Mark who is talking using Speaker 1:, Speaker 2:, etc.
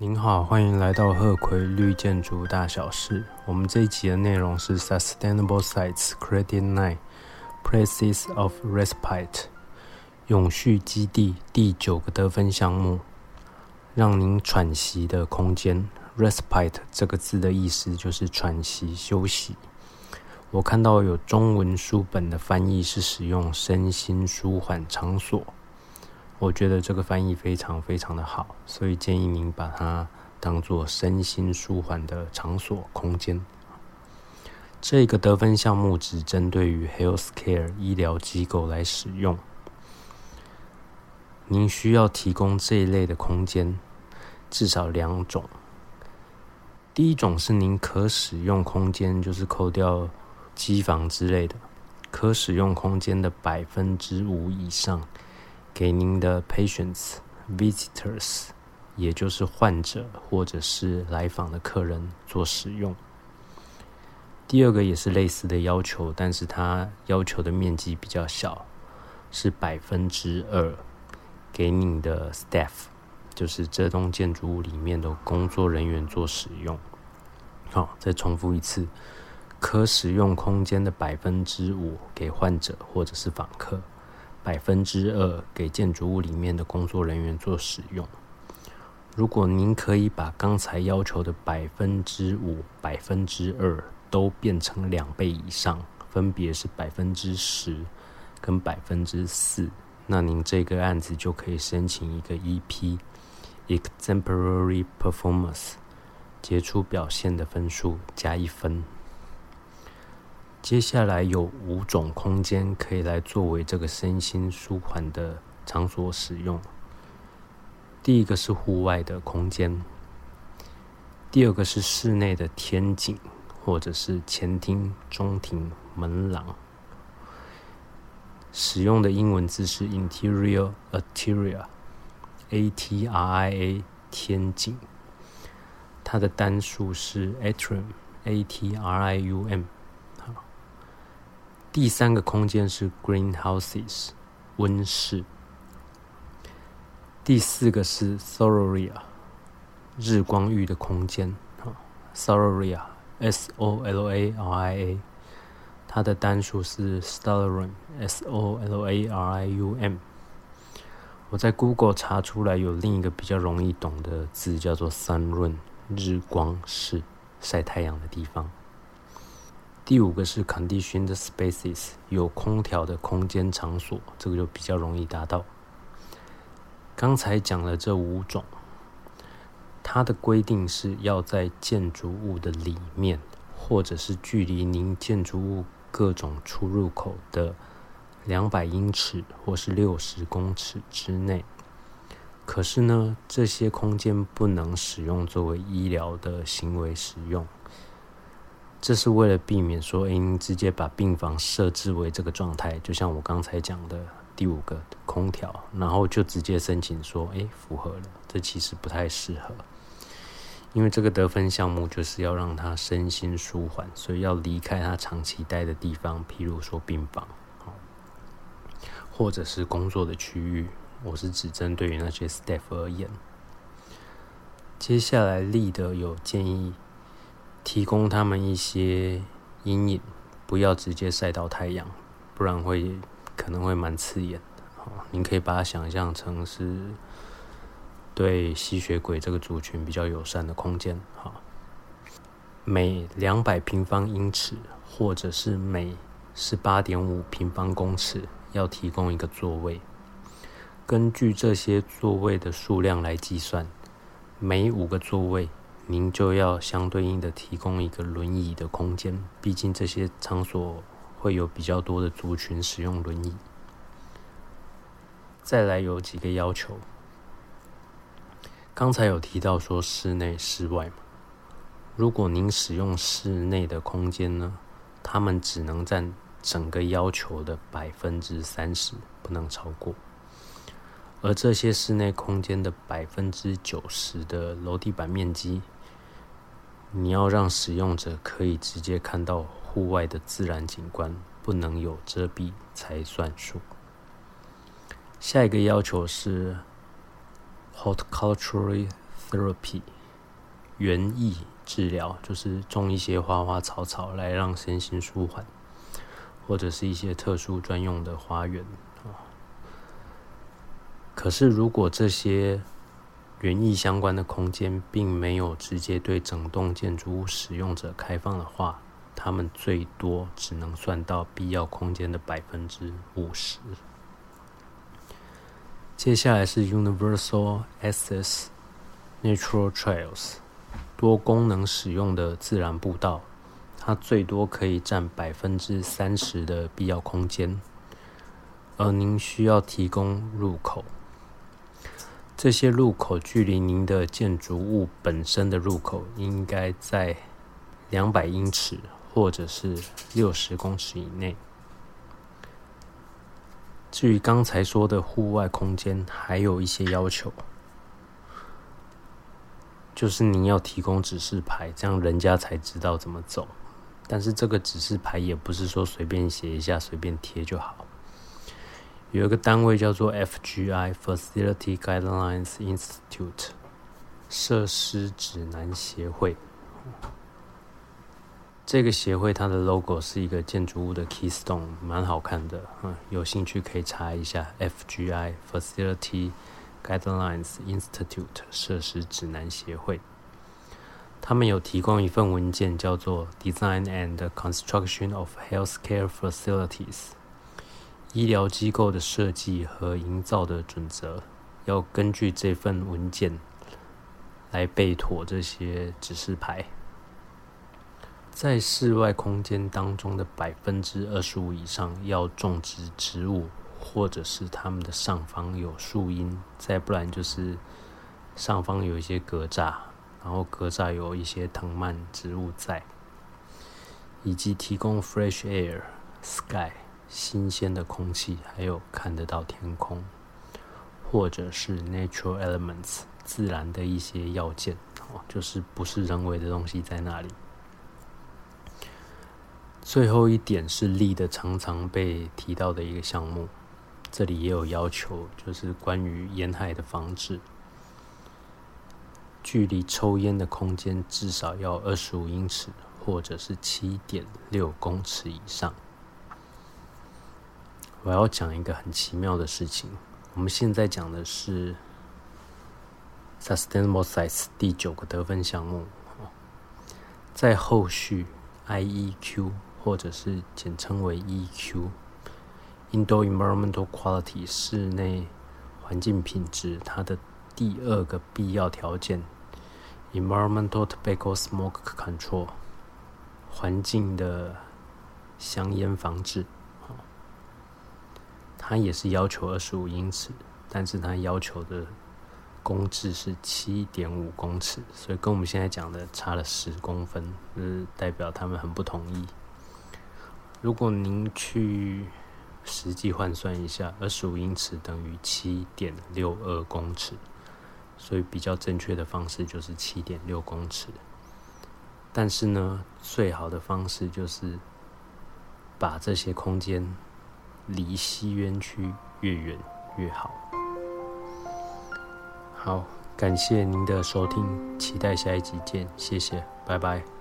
Speaker 1: 您好，欢迎来到鹤葵绿建筑大小事。我们这一集的内容是 Sustainable Sites Credit Nine Places of Respite 永续基地第九个得分项目，让您喘息的空间。Respite 这个字的意思就是喘息、休息。我看到有中文书本的翻译是使用身心舒缓场所。我觉得这个翻译非常非常的好，所以建议您把它当做身心舒缓的场所空间。这个得分项目只针对于 healthcare 医疗机构来使用。您需要提供这一类的空间，至少两种。第一种是您可使用空间，就是扣掉机房之类的，可使用空间的百分之五以上。给您的 patients visitors，也就是患者或者是来访的客人做使用。第二个也是类似的要求，但是它要求的面积比较小，是百分之二，给你的 staff，就是这栋建筑物里面的工作人员做使用。好，再重复一次，可使用空间的百分之五给患者或者是访客。百分之二给建筑物里面的工作人员做使用。如果您可以把刚才要求的百分之五、百分之二都变成两倍以上，分别是百分之十跟百分之四，那您这个案子就可以申请一个 EP（Exemplary Performance） 杰出表现的分数加一分。接下来有五种空间可以来作为这个身心舒缓的场所使用。第一个是户外的空间，第二个是室内的天井或者是前厅、中庭、门廊。使用的英文字是 interior、atria、a t r i a 天井，它的单数是 atrium，A T R I U M。第三个空间是 greenhouses 温室，第四个是 solaria 日光浴的空间啊，solaria S O L A R I A，它的单数是 solarium S O L A R I U M。我在 Google 查出来有另一个比较容易懂的字，叫做 sunroom 日光室，晒太阳的地方。第五个是 conditioned spaces，有空调的空间场所，这个就比较容易达到。刚才讲了这五种，它的规定是要在建筑物的里面，或者是距离您建筑物各种出入口的两百英尺或是六十公尺之内。可是呢，这些空间不能使用作为医疗的行为使用。这是为了避免说，哎，直接把病房设置为这个状态，就像我刚才讲的第五个空调，然后就直接申请说，哎，符合了。这其实不太适合，因为这个得分项目就是要让他身心舒缓，所以要离开他长期待的地方，譬如说病房，或者是工作的区域。我是只针对于那些 staff 而言。接下来立德有建议。提供他们一些阴影，不要直接晒到太阳，不然会可能会蛮刺眼。好，您可以把它想象成是对吸血鬼这个族群比较友善的空间。好，每两百平方英尺或者是每十八点五平方公尺要提供一个座位，根据这些座位的数量来计算，每五个座位。您就要相对应的提供一个轮椅的空间，毕竟这些场所会有比较多的族群使用轮椅。再来有几个要求，刚才有提到说室内、室外嘛。如果您使用室内的空间呢，他们只能占整个要求的百分之三十，不能超过。而这些室内空间的百分之九十的楼地板面积。你要让使用者可以直接看到户外的自然景观，不能有遮蔽才算数。下一个要求是 horticultural therapy，园艺治疗就是种一些花花草草来让身心舒缓，或者是一些特殊专用的花园啊。可是如果这些园艺相关的空间并没有直接对整栋建筑物使用者开放的话，他们最多只能算到必要空间的百分之五十。接下来是 Universal Access Natural Trails，多功能使用的自然步道，它最多可以占百分之三十的必要空间，而您需要提供入口。这些入口距离您的建筑物本身的入口应该在两百英尺。或者是六十公尺以内。至于刚才说的户外空间，还有一些要求，就是您要提供指示牌，这样人家才知道怎么走。但是这个指示牌也不是说随便写一下、随便贴就好。有一个单位叫做 FGI（Facility Guidelines Institute） 设施指南协会。这个协会它的 logo 是一个建筑物的 keystone，蛮好看的，嗯，有兴趣可以查一下 FGI Facility Guidelines Institute 设施指南协会。他们有提供一份文件，叫做 Design and Construction of Healthcare Facilities 医疗机构的设计和营造的准则，要根据这份文件来备妥这些指示牌。在室外空间当中的百分之二十五以上要种植植物，或者是它们的上方有树荫，再不然就是上方有一些格栅，然后格栅有一些藤蔓植物在，以及提供 fresh air sky 新鲜的空气，还有看得到天空，或者是 natural elements 自然的一些要件，哦，就是不是人为的东西在那里。最后一点是立的常常被提到的一个项目，这里也有要求，就是关于烟害的防治，距离抽烟的空间至少要二十五英尺，或者是七点六公尺以上。我要讲一个很奇妙的事情，我们现在讲的是 Sustainable size 第九个得分项目，在后续 IEQ。或者是简称为 EQ（Indoor Environmental Quality，室内环境品质）。它的第二个必要条件，Environmental Tobacco Smoke Control，环境的香烟防治。它也是要求二十五英尺，但是它要求的公制是七点五公尺，所以跟我们现在讲的差了十公分，就是代表他们很不同意。如果您去实际换算一下，二十五英尺等于七点六二公尺，所以比较正确的方式就是七点六公尺。但是呢，最好的方式就是把这些空间离吸烟区越远越好。好，感谢您的收听，期待下一集见，谢谢，拜拜。